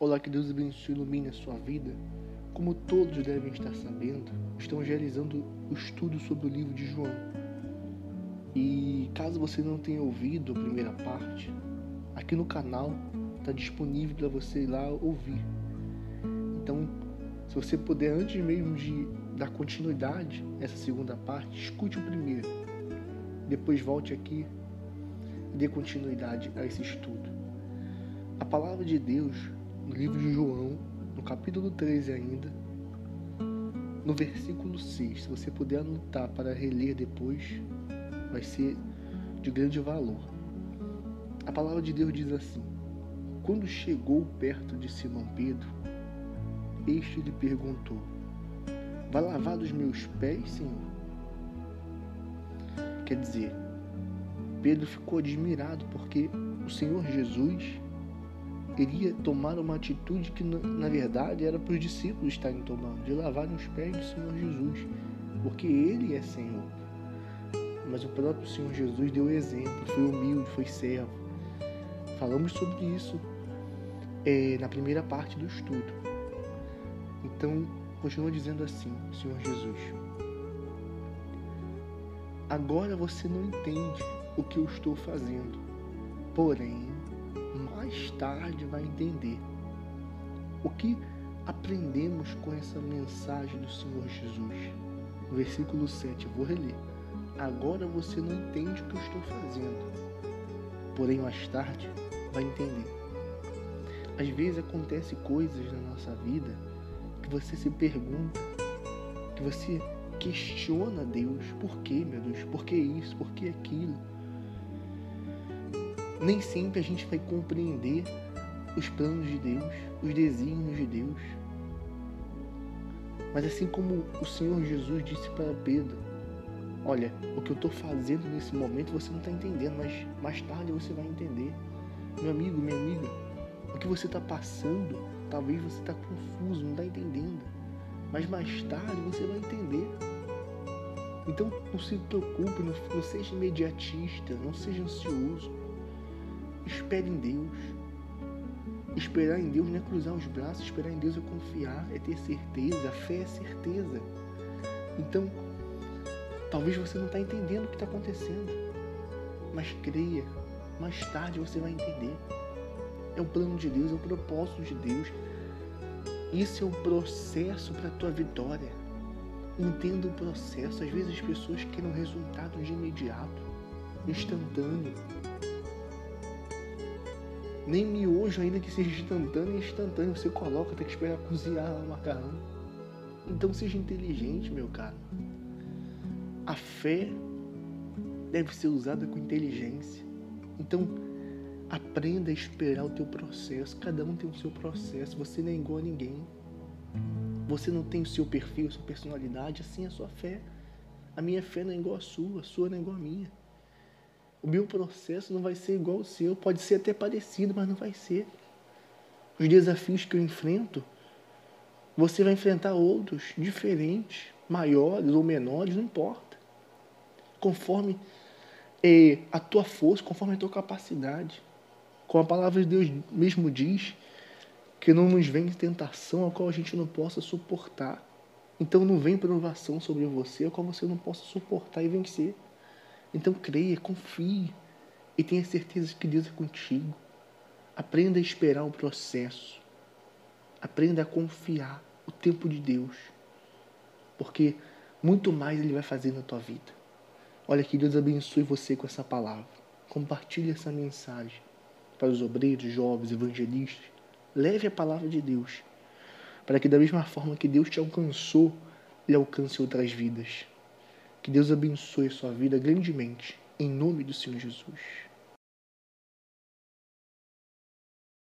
Olá, que Deus abençoe e ilumine a sua vida. Como todos devem estar sabendo, estamos realizando o estudo sobre o livro de João. E caso você não tenha ouvido a primeira parte, aqui no canal está disponível para você ir lá ouvir. Então, se você puder, antes mesmo de dar continuidade a essa segunda parte, escute o primeiro. Depois volte aqui e dê continuidade a esse estudo. A palavra de Deus no livro de João, no capítulo 13 ainda, no versículo 6. Se você puder anotar para reler depois, vai ser de grande valor. A palavra de Deus diz assim: Quando chegou perto de Simão Pedro, este lhe perguntou: Vai lavar os meus pés, Senhor? Quer dizer, Pedro ficou admirado porque o Senhor Jesus iria tomar uma atitude que, na verdade, era para os discípulos estarem tomando, de lavarem os pés do Senhor Jesus, porque Ele é Senhor. Mas o próprio Senhor Jesus deu exemplo, foi humilde, foi servo. Falamos sobre isso é, na primeira parte do estudo. Então, continua dizendo assim, Senhor Jesus. Agora você não entende o que eu estou fazendo, porém mais tarde vai entender. O que aprendemos com essa mensagem do Senhor Jesus? Versículo 7, eu vou reler. Agora você não entende o que eu estou fazendo, porém mais tarde vai entender. Às vezes acontecem coisas na nossa vida que você se pergunta, que você questiona Deus, por que, meu Deus? Por que isso? Por que aquilo? Nem sempre a gente vai compreender os planos de Deus, os desígnios de Deus. Mas assim como o Senhor Jesus disse para Pedro, olha, o que eu estou fazendo nesse momento você não está entendendo, mas mais tarde você vai entender. Meu amigo, minha amiga, o que você está passando, talvez você está confuso, não está entendendo. Mas mais tarde você vai entender. Então não se preocupe, não, não seja imediatista, não seja ansioso. Espere em Deus. Esperar em Deus não é cruzar os braços, esperar em Deus é confiar, é ter certeza, a fé é certeza. Então, talvez você não está entendendo o que está acontecendo, mas creia, mais tarde você vai entender. É o plano de Deus, é o propósito de Deus. Isso é o processo para a tua vitória. Entenda o processo. Às vezes as pessoas querem um resultado de imediato, instantâneo. Nem miojo, ainda que seja instantâneo, é instantâneo. Você coloca, tem que esperar cozinhar o macarrão. Então seja inteligente, meu caro. A fé deve ser usada com inteligência. Então, aprenda a esperar o teu processo. Cada um tem o seu processo. Você não é igual a ninguém. Você não tem o seu perfil, a sua personalidade. Assim é a sua fé. A minha fé não é igual a sua, a sua não é igual a minha. O meu processo não vai ser igual ao seu, pode ser até parecido, mas não vai ser. Os desafios que eu enfrento, você vai enfrentar outros diferentes, maiores ou menores, não importa. Conforme é, a tua força, conforme a tua capacidade. Como a palavra de Deus mesmo diz, que não nos vem tentação a qual a gente não possa suportar. Então não vem provação sobre você a qual você não possa suportar e vencer. Então creia, confie e tenha certeza que Deus é contigo. Aprenda a esperar o processo. Aprenda a confiar o tempo de Deus. Porque muito mais Ele vai fazer na tua vida. Olha que Deus abençoe você com essa palavra. Compartilhe essa mensagem para os obreiros, jovens, evangelistas. Leve a palavra de Deus. Para que da mesma forma que Deus te alcançou, Ele alcance outras vidas. Que Deus abençoe sua vida grandemente. Em nome do Senhor Jesus.